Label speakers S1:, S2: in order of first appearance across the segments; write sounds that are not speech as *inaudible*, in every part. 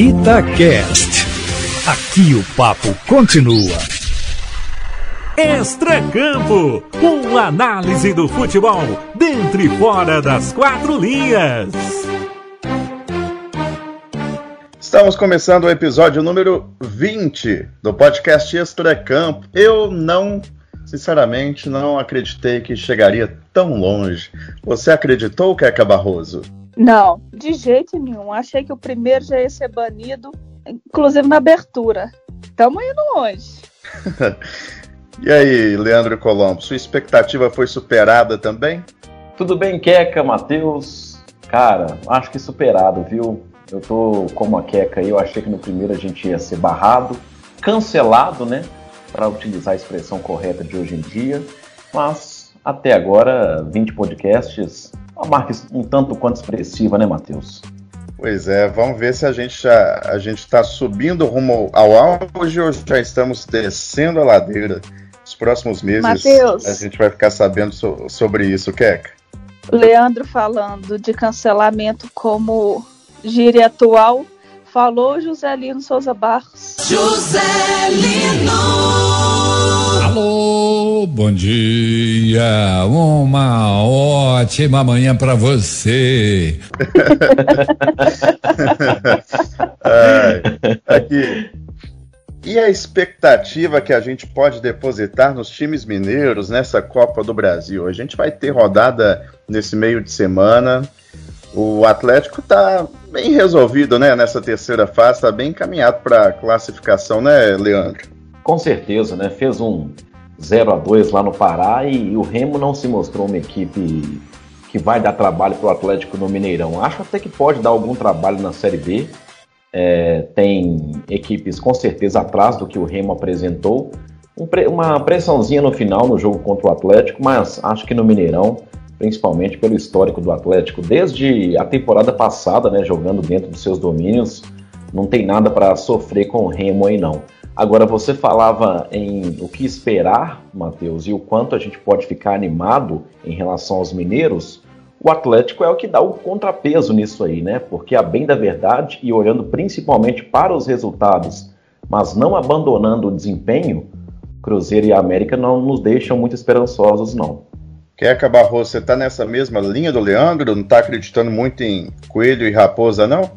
S1: Itacast. Aqui o papo continua. Extra Campo, uma análise do futebol dentro e fora das quatro linhas.
S2: Estamos começando o episódio número 20 do podcast Extra Campo. Eu não, sinceramente, não acreditei que chegaria tão longe. Você acreditou, Keca Barroso?
S3: Não, de jeito nenhum. Achei que o primeiro já ia ser banido, inclusive na abertura. Estamos indo longe. *laughs*
S2: e aí, Leandro Colombo, sua expectativa foi superada também?
S4: Tudo bem, Queca, Matheus? Cara, acho que superado, viu? Eu tô como a Queca aí, eu achei que no primeiro a gente ia ser barrado, cancelado, né? Para utilizar a expressão correta de hoje em dia. Mas até agora, 20 podcasts, uma marca um tanto quanto expressiva, né, Matheus?
S2: Pois é, vamos ver se a gente já a gente está subindo rumo ao auge ou já estamos descendo a ladeira. Nos próximos meses Mateus, a gente vai ficar sabendo so, sobre isso, Keca.
S3: Leandro falando de cancelamento como gíria atual, falou Joselino Souza Barros.
S1: Joselino! Alô, bom dia, uma ótima manhã para você. *laughs*
S2: aqui. E a expectativa que a gente pode depositar nos times mineiros nessa Copa do Brasil? A gente vai ter rodada nesse meio de semana. O Atlético está bem resolvido, né? Nessa terceira fase, está bem encaminhado para classificação, né, Leandro?
S4: Com certeza, né? Fez um 0 a 2 lá no Pará e, e o Remo não se mostrou uma equipe que vai dar trabalho para o Atlético no Mineirão. Acho até que pode dar algum trabalho na Série B. É, tem equipes com certeza atrás do que o Remo apresentou. Um uma pressãozinha no final no jogo contra o Atlético, mas acho que no Mineirão, principalmente pelo histórico do Atlético, desde a temporada passada, né, jogando dentro dos seus domínios, não tem nada para sofrer com o Remo aí não. Agora, você falava em o que esperar, Matheus, e o quanto a gente pode ficar animado em relação aos mineiros. O Atlético é o que dá o contrapeso nisso aí, né? Porque, a bem da verdade, e olhando principalmente para os resultados, mas não abandonando o desempenho, Cruzeiro e América não nos deixam muito esperançosos, não.
S2: Quer acabar, você está nessa mesma linha do Leandro? Não está acreditando muito em Coelho e Raposa, não?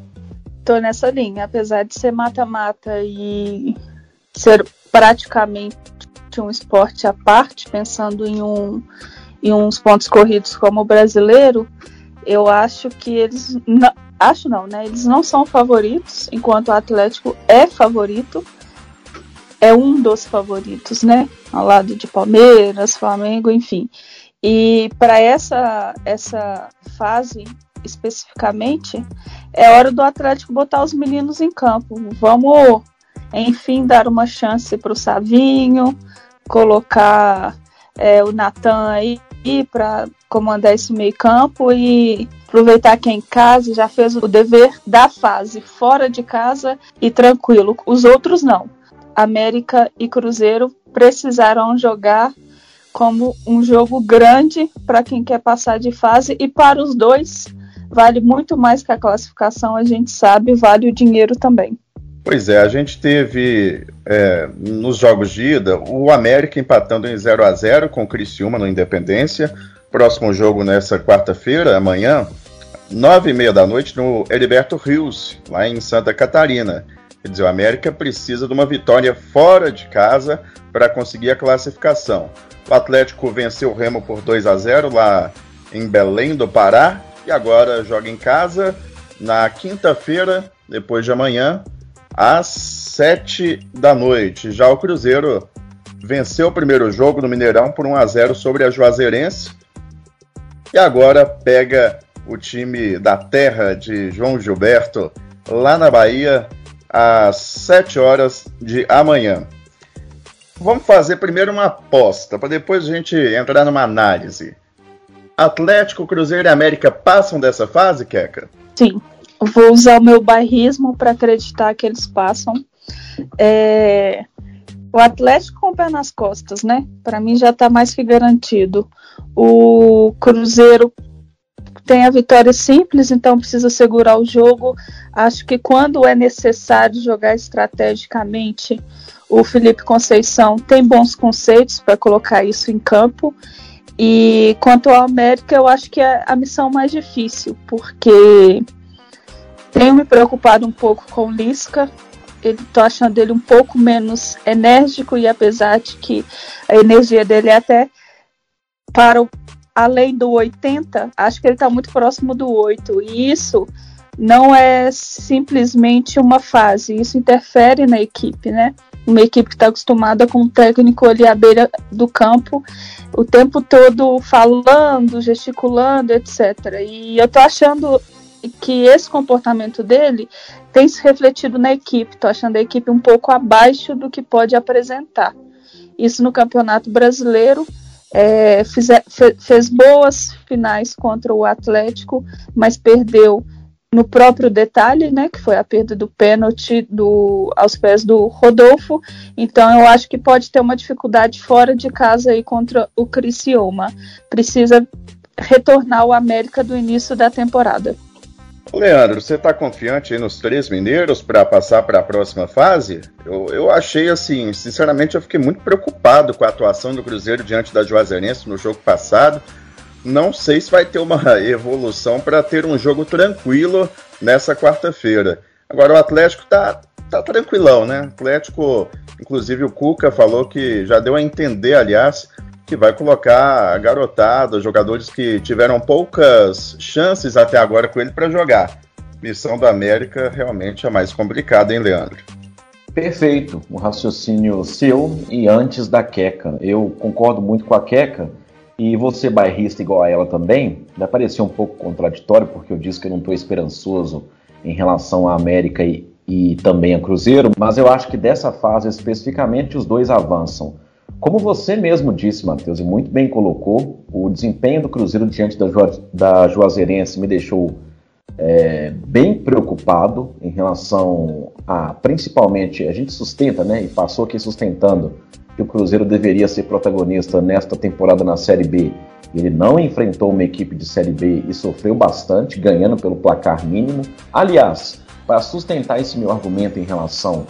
S3: Tô nessa linha, apesar de ser mata-mata e ser praticamente um esporte à parte, pensando em, um, em uns pontos corridos como o brasileiro, eu acho que eles não, acho não, né? Eles não são favoritos, enquanto o Atlético é favorito, é um dos favoritos, né? Ao lado de Palmeiras, Flamengo, enfim. E para essa essa fase especificamente, é hora do Atlético botar os meninos em campo. Vamos enfim, dar uma chance para o Savinho, colocar é, o Natan aí para comandar esse meio campo e aproveitar que é em casa já fez o dever da fase fora de casa e tranquilo. Os outros não. América e Cruzeiro precisaram jogar como um jogo grande para quem quer passar de fase e para os dois vale muito mais que a classificação, a gente sabe, vale o dinheiro também.
S2: Pois é, a gente teve é, nos jogos de ida o América empatando em 0 a 0 com o Criciúma no Independência. Próximo jogo nessa quarta-feira, amanhã, nove e meia da noite, no Heriberto Rios, lá em Santa Catarina. Quer dizer, o América precisa de uma vitória fora de casa para conseguir a classificação. O Atlético venceu o Remo por 2 a 0 lá em Belém do Pará e agora joga em casa na quinta-feira, depois de amanhã, às 7 da noite. Já o Cruzeiro venceu o primeiro jogo no Mineirão por 1 a 0 sobre a Juazeirense e agora pega o time da terra de João Gilberto lá na Bahia às 7 horas de amanhã. Vamos fazer primeiro uma aposta para depois a gente entrar numa análise. Atlético, Cruzeiro e América passam dessa fase, Queca?
S3: Sim vou usar o meu bairrismo para acreditar que eles passam. É, o Atlético com o pé nas costas, né? Para mim já está mais que garantido. O Cruzeiro tem a vitória simples, então precisa segurar o jogo. Acho que quando é necessário jogar estrategicamente, o Felipe Conceição tem bons conceitos para colocar isso em campo. E quanto ao América, eu acho que é a missão mais difícil, porque tenho me preocupado um pouco com o Lisca. Estou achando ele um pouco menos enérgico e apesar de que a energia dele é até para o, além do 80, acho que ele está muito próximo do 8. E isso não é simplesmente uma fase, isso interfere na equipe, né? Uma equipe que está acostumada com um técnico ali à beira do campo o tempo todo falando, gesticulando, etc. E eu tô achando que esse comportamento dele tem se refletido na equipe. Tô achando a equipe um pouco abaixo do que pode apresentar. Isso no Campeonato Brasileiro. É, fez boas finais contra o Atlético, mas perdeu no próprio detalhe, né, que foi a perda do pênalti do, aos pés do Rodolfo. Então eu acho que pode ter uma dificuldade fora de casa aí contra o Criciúma. Precisa retornar o América do início da temporada.
S2: Leandro, você está confiante nos três mineiros para passar para a próxima fase? Eu, eu achei assim, sinceramente, eu fiquei muito preocupado com a atuação do Cruzeiro diante da Juazeirense no jogo passado não sei se vai ter uma *laughs* evolução para ter um jogo tranquilo nessa quarta-feira. Agora o Atlético tá, tá tranquilão, né? Atlético, inclusive o Cuca falou que já deu a entender, aliás, que vai colocar a garotada, jogadores que tiveram poucas chances até agora com ele para jogar. Missão da América realmente é mais complicada, hein, Leandro?
S4: Perfeito, o raciocínio seu e antes da Queca. Eu concordo muito com a Queca e você, bairrista igual a ela também, vai parecer um pouco contraditório, porque eu disse que eu não estou esperançoso em relação à América e, e também a Cruzeiro, mas eu acho que dessa fase especificamente os dois avançam. Como você mesmo disse, Matheus, e muito bem colocou, o desempenho do Cruzeiro diante da, da Juazeirense me deixou é, bem preocupado em relação a, principalmente, a gente sustenta, né, e passou aqui sustentando que o Cruzeiro deveria ser protagonista nesta temporada na Série B. Ele não enfrentou uma equipe de Série B e sofreu bastante, ganhando pelo placar mínimo. Aliás, para sustentar esse meu argumento em relação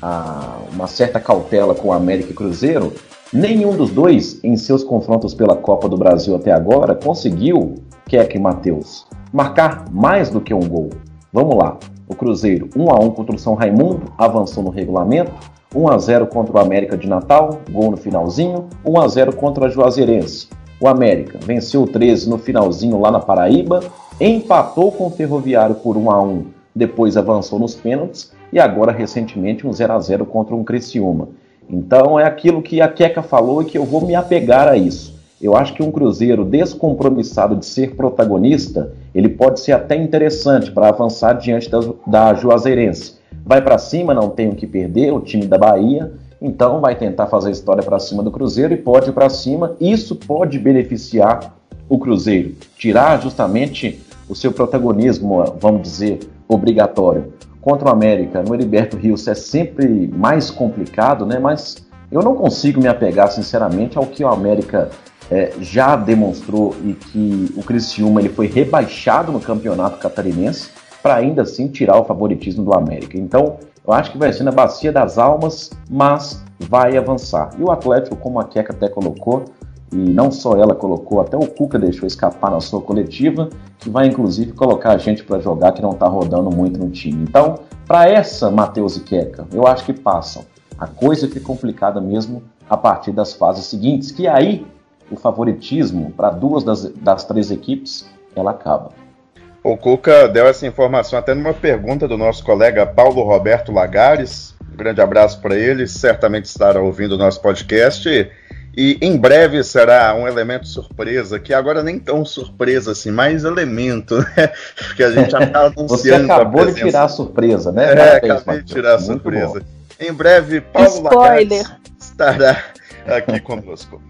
S4: a uma certa cautela com o América e Cruzeiro, nenhum dos dois, em seus confrontos pela Copa do Brasil até agora, conseguiu, Keck e Matheus, marcar mais do que um gol. Vamos lá. O Cruzeiro 1 a 1 contra o São Raimundo, avançou no regulamento. 1 a 0 contra o América de Natal, gol no finalzinho, 1 a 0 contra a Juazeirense. O América venceu o 13 no finalzinho lá na Paraíba, empatou com o Ferroviário por 1 a 1, depois avançou nos pênaltis e agora recentemente um 0 a 0 contra um Criciúma. Então é aquilo que a Queca falou e que eu vou me apegar a isso. Eu acho que um Cruzeiro descompromissado de ser protagonista, ele pode ser até interessante para avançar diante da, da Juazeirense vai para cima, não tem o que perder, o time da Bahia, então vai tentar fazer a história para cima do Cruzeiro e pode ir para cima. Isso pode beneficiar o Cruzeiro, tirar justamente o seu protagonismo, vamos dizer, obrigatório. Contra o América, no Heriberto Rios é sempre mais complicado, né? Mas eu não consigo me apegar, sinceramente, ao que o América é, já demonstrou e que o Criciúma ele foi rebaixado no campeonato catarinense para ainda assim tirar o favoritismo do América. Então, eu acho que vai ser na bacia das almas, mas vai avançar. E o Atlético, como a Queca até colocou, e não só ela colocou, até o Cuca deixou escapar na sua coletiva, que vai inclusive colocar a gente para jogar que não está rodando muito no time. Então, para essa, Matheus e Queca, eu acho que passam. A coisa fica complicada mesmo a partir das fases seguintes, que aí o favoritismo para duas das, das três equipes ela acaba.
S2: O Cuca deu essa informação até numa pergunta do nosso colega Paulo Roberto Lagares. Um grande abraço para ele, certamente estará ouvindo o nosso podcast. E em breve será um elemento surpresa, que agora nem tão surpresa assim, mais elemento, *laughs* né? Porque a gente já *laughs* está anunciando. Você
S4: acabou de tirar a surpresa, né?
S2: É, acabei de tirar a surpresa. Em breve, Paulo Spoiler. Lagares estará aqui conosco.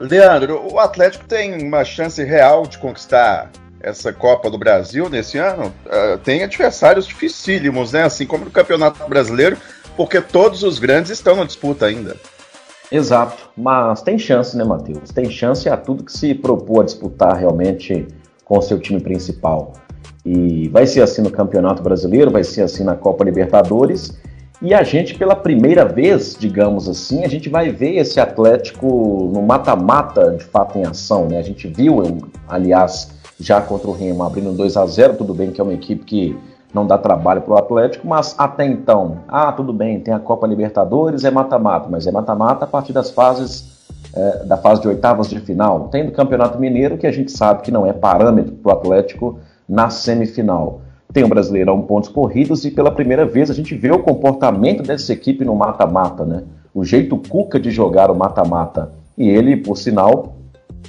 S2: Leandro, o Atlético tem uma chance real de conquistar essa Copa do Brasil nesse ano, uh, tem adversários dificílimos, né? Assim como no Campeonato Brasileiro, porque todos os grandes estão na disputa ainda.
S4: Exato, mas tem chance, né, Matheus? Tem chance a tudo que se propôs a disputar realmente com o seu time principal. E vai ser assim no Campeonato Brasileiro, vai ser assim na Copa Libertadores. E a gente, pela primeira vez, digamos assim, a gente vai ver esse Atlético no mata-mata de fato em ação. Né? A gente viu, aliás, já contra o Remo, abrindo 2 a 0 tudo bem que é uma equipe que não dá trabalho para o Atlético, mas até então, ah, tudo bem, tem a Copa Libertadores, é mata-mata, mas é mata-mata a partir das fases, é, da fase de oitavas de final. Tem do Campeonato Mineiro, que a gente sabe que não é parâmetro para o Atlético na semifinal. Tem o Brasileirão pontos corridos e pela primeira vez a gente vê o comportamento dessa equipe no mata-mata, né? O jeito Cuca de jogar o mata-mata. E ele, por sinal,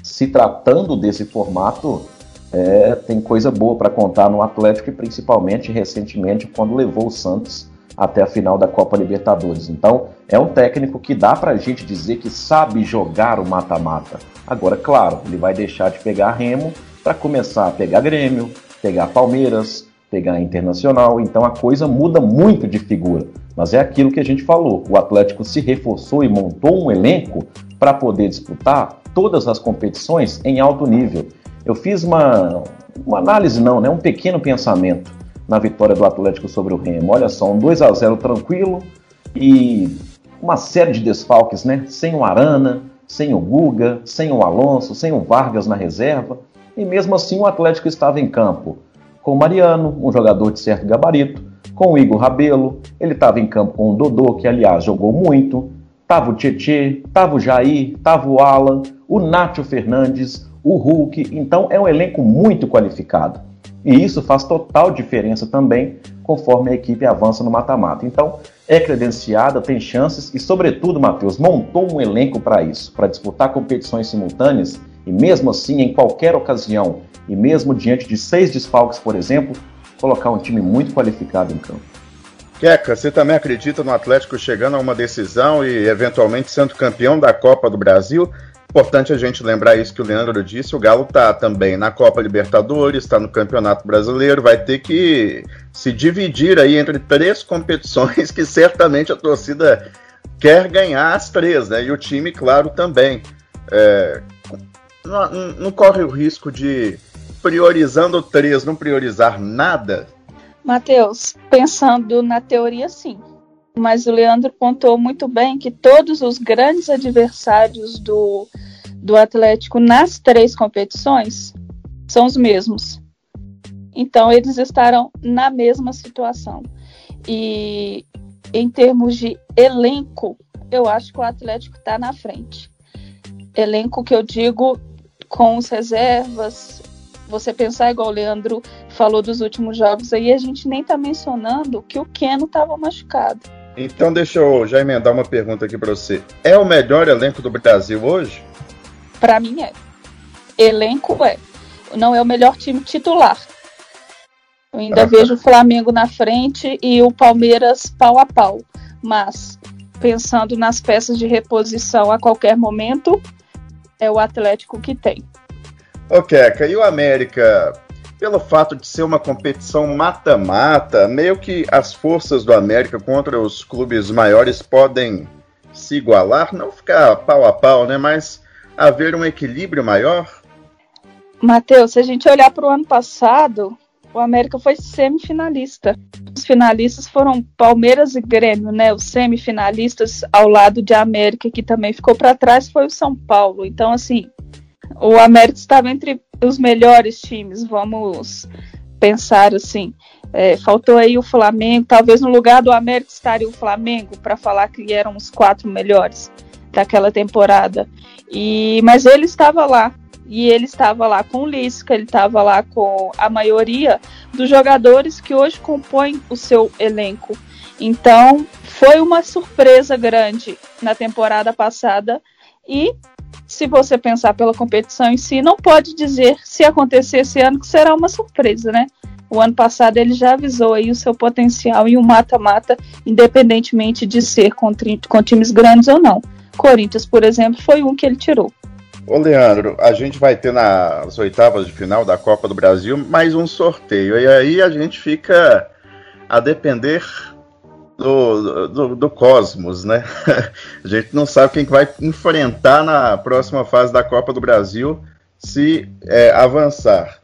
S4: se tratando desse formato, é, tem coisa boa para contar no Atlético e principalmente recentemente quando levou o Santos até a final da Copa Libertadores. Então, é um técnico que dá para a gente dizer que sabe jogar o mata-mata. Agora, claro, ele vai deixar de pegar Remo para começar a pegar Grêmio, pegar Palmeiras, pegar Internacional. Então, a coisa muda muito de figura. Mas é aquilo que a gente falou: o Atlético se reforçou e montou um elenco para poder disputar todas as competições em alto nível eu fiz uma, uma análise, não, né? um pequeno pensamento na vitória do Atlético sobre o Remo. Olha só, um 2 a 0 tranquilo e uma série de desfalques, né? Sem o Arana, sem o Guga, sem o Alonso, sem o Vargas na reserva. E mesmo assim o Atlético estava em campo com o Mariano, um jogador de certo gabarito, com o Igor Rabelo, ele estava em campo com o Dodô, que aliás jogou muito, tava o Tietê, tava o Jair, tava o Alan, o Nátio Fernandes, o Hulk. Então é um elenco muito qualificado. E isso faz total diferença também conforme a equipe avança no mata-mata. Então é credenciada, tem chances e, sobretudo, Matheus, montou um elenco para isso, para disputar competições simultâneas e, mesmo assim, em qualquer ocasião, e mesmo diante de seis desfalques, por exemplo, colocar um time muito qualificado em campo.
S2: Queca, você também acredita no Atlético chegando a uma decisão e eventualmente sendo campeão da Copa do Brasil? Importante a gente lembrar isso que o Leandro disse, o Galo está também na Copa Libertadores, está no Campeonato Brasileiro, vai ter que se dividir aí entre três competições *laughs* que certamente a torcida quer ganhar as três, né? E o time, claro, também. É, não, não corre o risco de, priorizando três, não priorizar nada?
S3: Matheus, pensando na teoria, sim mas o Leandro pontou muito bem que todos os grandes adversários do, do Atlético nas três competições são os mesmos. Então, eles estarão na mesma situação. E em termos de elenco, eu acho que o Atlético está na frente. Elenco que eu digo com os reservas. Você pensar igual o Leandro falou dos últimos jogos aí, a gente nem está mencionando que o Keno estava machucado.
S2: Então deixa eu já emendar uma pergunta aqui para você. É o melhor elenco do Brasil hoje?
S3: Para mim é. Elenco é. Não é o melhor time titular. Eu ainda ah, vejo o Flamengo na frente e o Palmeiras pau a pau. Mas pensando nas peças de reposição a qualquer momento, é o Atlético que tem.
S2: Ok, e o América pelo fato de ser uma competição mata-mata, meio que as forças do América contra os clubes maiores podem se igualar, não ficar pau a pau, né? Mas haver um equilíbrio maior.
S3: Matheus, se a gente olhar para o ano passado, o América foi semifinalista. Os finalistas foram Palmeiras e Grêmio, né? Os semifinalistas ao lado de América, que também ficou para trás, foi o São Paulo. Então, assim, o América estava entre os melhores times, vamos pensar assim. É, faltou aí o Flamengo, talvez no lugar do América estaria o Flamengo para falar que eram os quatro melhores daquela temporada. E mas ele estava lá e ele estava lá com o Lisca, ele estava lá com a maioria dos jogadores que hoje compõem o seu elenco. Então foi uma surpresa grande na temporada passada e se você pensar pela competição em si, não pode dizer se acontecer esse ano que será uma surpresa, né? O ano passado ele já avisou aí o seu potencial em um mata-mata, independentemente de ser com, com times grandes ou não. Corinthians, por exemplo, foi um que ele tirou.
S2: Ô Leandro, a gente vai ter nas oitavas de final da Copa do Brasil mais um sorteio. E aí a gente fica a depender do, do, do, cosmos, né? *laughs* A gente não sabe quem vai enfrentar na próxima fase da Copa do Brasil se é, avançar.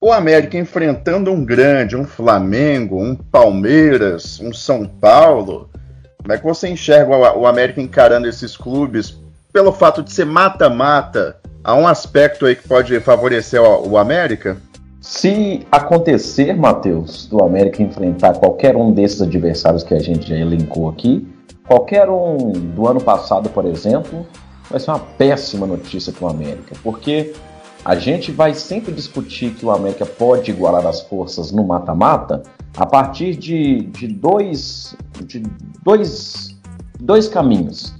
S2: o América enfrentando um grande, um Flamengo, um Palmeiras, um São Paulo, como é que você enxerga o América encarando esses clubes pelo fato de ser mata-mata? Há um aspecto aí que pode favorecer o América?
S4: Se acontecer, Matheus, do América enfrentar qualquer um desses adversários que a gente já elencou aqui, qualquer um do ano passado, por exemplo, vai ser uma péssima notícia para o América, porque a gente vai sempre discutir que o América pode igualar as forças no mata-mata a partir de, de, dois, de dois, dois caminhos.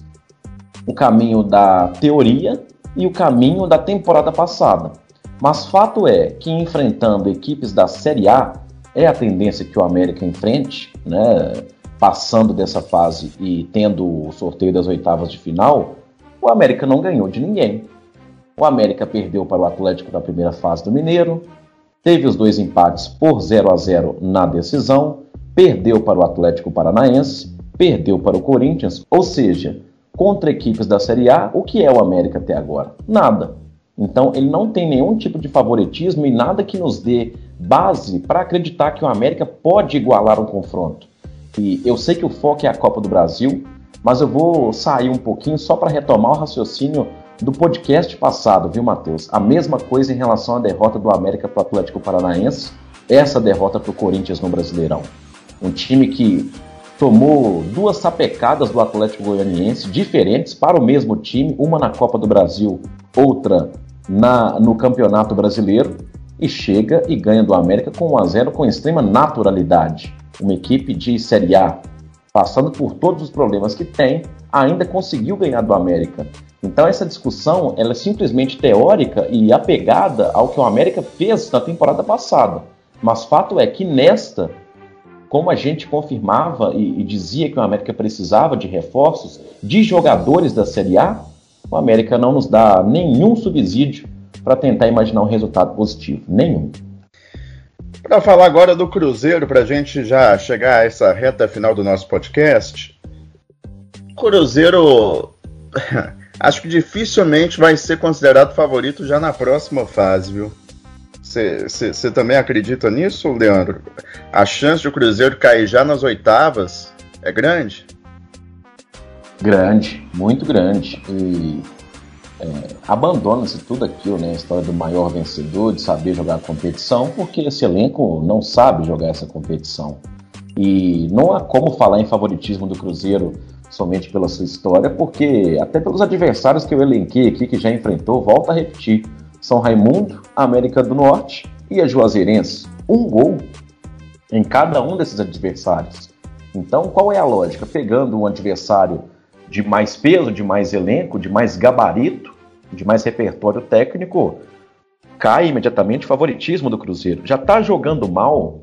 S4: O caminho da teoria e o caminho da temporada passada. Mas fato é que enfrentando equipes da Série A, é a tendência que o América enfrente, né, passando dessa fase e tendo o sorteio das oitavas de final, o América não ganhou de ninguém. O América perdeu para o Atlético na primeira fase do Mineiro, teve os dois empates por 0 a 0 na decisão, perdeu para o Atlético Paranaense, perdeu para o Corinthians, ou seja, contra equipes da Série A, o que é o América até agora? Nada. Então ele não tem nenhum tipo de favoritismo e nada que nos dê base para acreditar que o América pode igualar um confronto. E eu sei que o foco é a Copa do Brasil, mas eu vou sair um pouquinho só para retomar o raciocínio do podcast passado, viu, Matheus? A mesma coisa em relação à derrota do América para o Atlético Paranaense, essa derrota para o Corinthians no Brasileirão. Um time que tomou duas sapecadas do Atlético Goianiense, diferentes para o mesmo time, uma na Copa do Brasil, outra na, no Campeonato Brasileiro, e chega e ganha do América com 1 a 0 com extrema naturalidade. Uma equipe de Série A, passando por todos os problemas que tem, ainda conseguiu ganhar do América. Então essa discussão ela é simplesmente teórica e apegada ao que o América fez na temporada passada. Mas fato é que nesta como a gente confirmava e, e, dizia que o América precisava de reforços de jogadores da Série A, o América não nos dá nenhum subsídio para tentar imaginar um resultado positivo. Nenhum.
S2: Para falar agora do Cruzeiro, para a gente já chegar a essa reta final do nosso podcast, Cruzeiro *laughs* acho que dificilmente vai ser considerado favorito já na próxima fase, viu? Você também acredita nisso, Leandro? A chance de o Cruzeiro cair já nas oitavas é grande?
S4: Grande, muito grande. E é, abandona-se tudo aquilo, né? A história do maior vencedor, de saber jogar a competição, porque esse elenco não sabe jogar essa competição. E não há como falar em favoritismo do Cruzeiro somente pela sua história, porque até pelos adversários que eu elenquei aqui, que já enfrentou, volta a repetir. São Raimundo, América do Norte e a Juazeirense. Um gol em cada um desses adversários. Então, qual é a lógica? Pegando um adversário de mais peso, de mais elenco, de mais gabarito, de mais repertório técnico, cai imediatamente o favoritismo do Cruzeiro. Já está jogando mal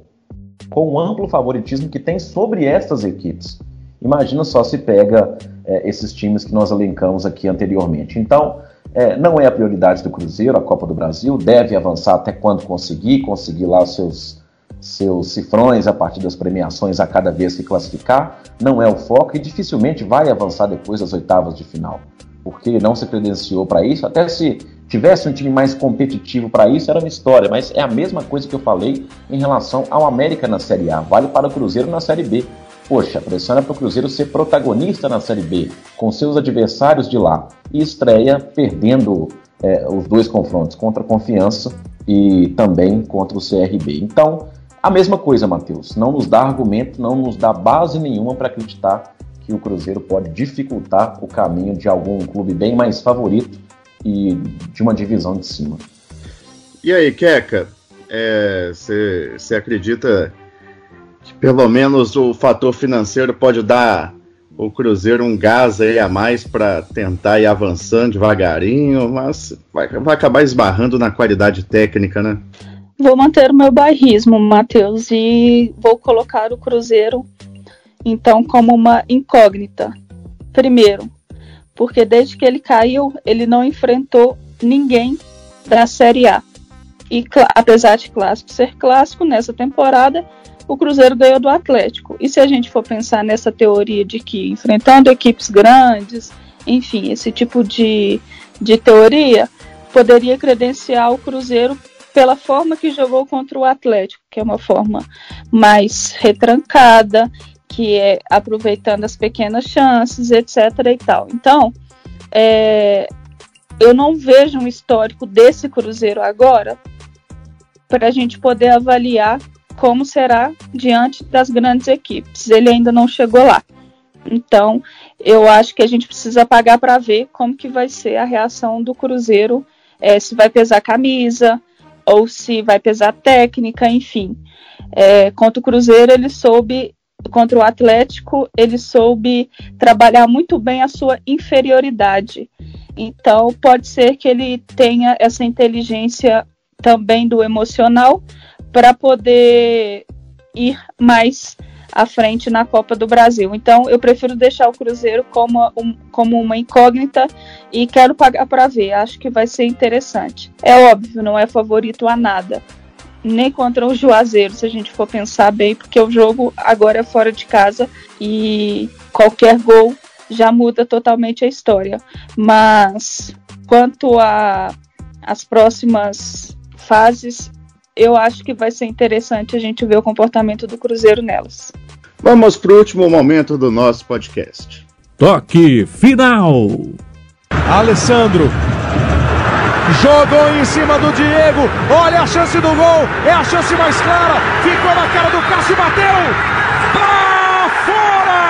S4: com o amplo favoritismo que tem sobre estas equipes. Imagina só se pega é, esses times que nós elencamos aqui anteriormente. Então, é, não é a prioridade do Cruzeiro, a Copa do Brasil, deve avançar até quando conseguir, conseguir lá os seus, seus cifrões a partir das premiações a cada vez que classificar, não é o foco e dificilmente vai avançar depois das oitavas de final, porque não se credenciou para isso, até se tivesse um time mais competitivo para isso, era uma história, mas é a mesma coisa que eu falei em relação ao América na Série A, vale para o Cruzeiro na Série B. Poxa, a pressão era para o Cruzeiro ser protagonista na Série B, com seus adversários de lá, e estreia perdendo é, os dois confrontos contra a Confiança e também contra o CRB. Então, a mesma coisa, Matheus, não nos dá argumento, não nos dá base nenhuma para acreditar que o Cruzeiro pode dificultar o caminho de algum clube bem mais favorito e de uma divisão de cima.
S2: E aí, Queca, você é, acredita que pelo menos o fator financeiro pode dar o Cruzeiro um gás aí a mais para tentar ir avançando devagarinho, mas vai, vai acabar esbarrando na qualidade técnica, né?
S3: Vou manter o meu bairrismo, Matheus, e vou colocar o Cruzeiro então como uma incógnita. Primeiro, porque desde que ele caiu, ele não enfrentou ninguém da Série A. E apesar de clássico ser clássico, nessa temporada o Cruzeiro ganhou do Atlético. E se a gente for pensar nessa teoria de que enfrentando equipes grandes, enfim, esse tipo de, de teoria, poderia credenciar o Cruzeiro pela forma que jogou contra o Atlético, que é uma forma mais retrancada, que é aproveitando as pequenas chances, etc. e tal. Então, é, eu não vejo um histórico desse Cruzeiro agora para a gente poder avaliar como será diante das grandes equipes. Ele ainda não chegou lá. Então, eu acho que a gente precisa pagar para ver como que vai ser a reação do Cruzeiro, é, se vai pesar camisa ou se vai pesar técnica, enfim. É, contra o Cruzeiro, ele soube, contra o Atlético, ele soube trabalhar muito bem a sua inferioridade. Então, pode ser que ele tenha essa inteligência também do emocional para poder ir mais à frente na Copa do Brasil. Então, eu prefiro deixar o Cruzeiro como, um, como uma incógnita e quero pagar para ver. Acho que vai ser interessante. É óbvio, não é favorito a nada. Nem contra o Juazeiro, se a gente for pensar bem, porque o jogo agora é fora de casa e qualquer gol já muda totalmente a história. Mas quanto às próximas fases, eu acho que vai ser interessante a gente ver o comportamento do Cruzeiro nelas.
S2: Vamos para o último momento do nosso podcast.
S1: Toque final.
S5: Alessandro jogou em cima do Diego. Olha a chance do gol. É a chance mais clara. Ficou na cara do Cássio, bateu. Pra fora!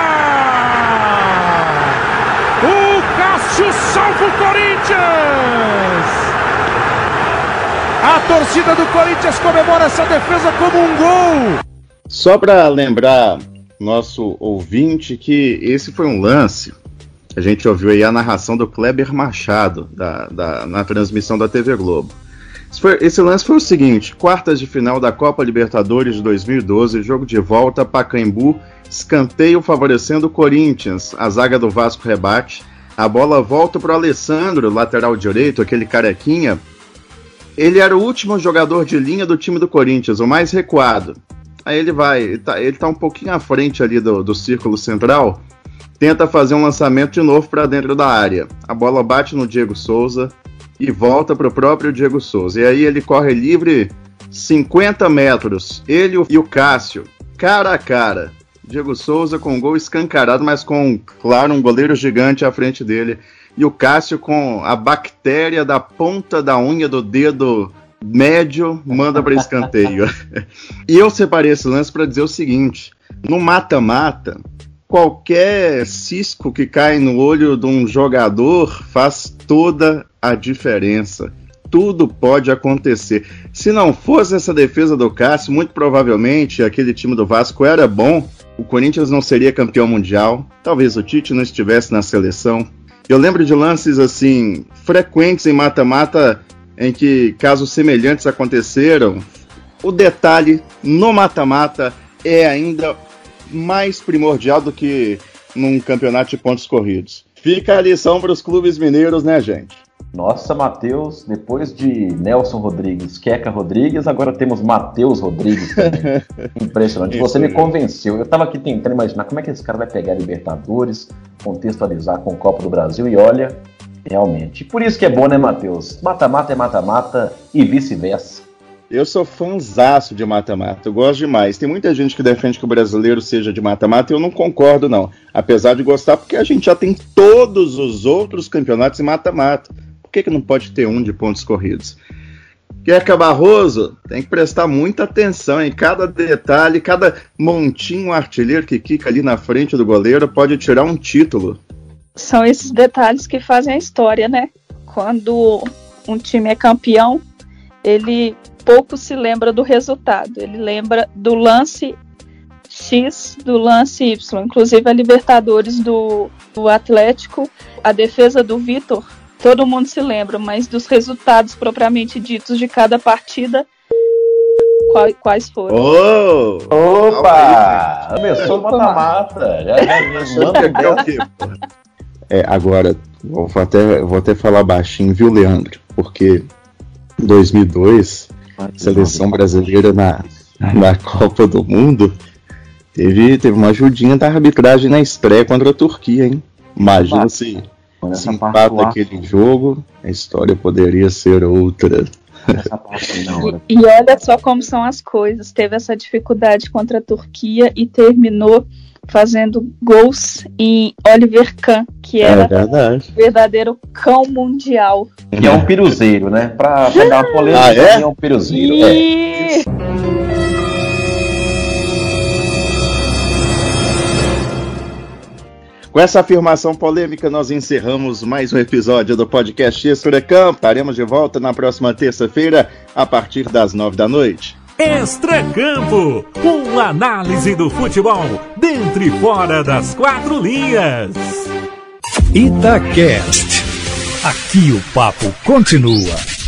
S5: O Cássio salva o Corinthians. A torcida do Corinthians comemora essa defesa como um gol.
S2: Só para lembrar nosso ouvinte que esse foi um lance. A gente ouviu aí a narração do Kleber Machado da, da, na transmissão da TV Globo. Esse, foi, esse, lance foi o seguinte: quartas de final da Copa Libertadores de 2012, jogo de volta, Pacaembu, escanteio favorecendo o Corinthians. A zaga do Vasco rebate. A bola volta para o Alessandro, lateral direito, aquele carequinha, ele era o último jogador de linha do time do Corinthians, o mais recuado. Aí ele vai, ele tá, ele tá um pouquinho à frente ali do, do círculo central, tenta fazer um lançamento de novo para dentro da área. A bola bate no Diego Souza e volta para o próprio Diego Souza. E aí ele corre livre 50 metros, ele e o Cássio, cara a cara. Diego Souza com um gol escancarado, mas com, claro, um goleiro gigante à frente dele e o Cássio com a bactéria da ponta da unha do dedo médio manda para escanteio. *laughs* e eu separei esse lance para dizer o seguinte: no mata-mata, qualquer cisco que cai no olho de um jogador faz toda a diferença. Tudo pode acontecer. Se não fosse essa defesa do Cássio, muito provavelmente aquele time do Vasco era bom. O Corinthians não seria campeão mundial. Talvez o Tite não estivesse na seleção. Eu lembro de lances assim frequentes em mata-mata em que casos semelhantes aconteceram. O detalhe no mata-mata é ainda mais primordial do que num campeonato de pontos corridos. Fica a lição para os clubes mineiros, né, gente?
S4: Nossa, Matheus, depois de Nelson Rodrigues, Queca Rodrigues, agora temos Matheus Rodrigues também. *laughs* Impressionante. Você me convenceu. Eu estava aqui tentando imaginar como é que esse cara vai pegar Libertadores, contextualizar com o Copa do Brasil e olha, realmente. Por isso que é bom, né, Matheus? Mata-mata é mata-mata e vice-versa.
S2: Eu sou fãzaço de mata-mata, eu gosto demais. Tem muita gente que defende que o brasileiro seja de mata-mata e eu não concordo, não. Apesar de gostar, porque a gente já tem todos os outros campeonatos em mata-mata. Por que, que não pode ter um de pontos corridos? Queca Barroso tem que prestar muita atenção em cada detalhe, cada montinho artilheiro que quica ali na frente do goleiro pode tirar um título.
S3: São esses detalhes que fazem a história, né? Quando um time é campeão, ele pouco se lembra do resultado, ele lembra do lance X, do lance Y. Inclusive a Libertadores do, do Atlético, a defesa do Vitor todo mundo se lembra, mas dos resultados propriamente ditos de cada partida, quais, quais foram?
S4: Oh, opa! Começou o mata-mata. Já,
S2: já, é, agora, vou até, vou até falar baixinho, viu, Leandro? Porque em 2002, a seleção brasileira na, na Copa do Mundo teve, teve uma ajudinha da arbitragem na estreia contra a Turquia, hein? Imagina se se empata aquele jogo, a história poderia ser outra.
S3: parte não. E, e olha só como são as coisas. Teve essa dificuldade contra a Turquia e terminou fazendo gols em Oliver Kahn, que é era é o verdadeiro cão mundial.
S4: E é um piruzeiro, né? Pra pegar uma polêmica, ah, é? é um piruzeiro. E... É.
S2: Com essa afirmação polêmica, nós encerramos mais um episódio do podcast Extra Campo. Estaremos de volta na próxima terça-feira, a partir das nove da noite.
S1: Extra Campo, uma análise do futebol dentro e fora das quatro linhas. Itacast. Aqui o papo continua.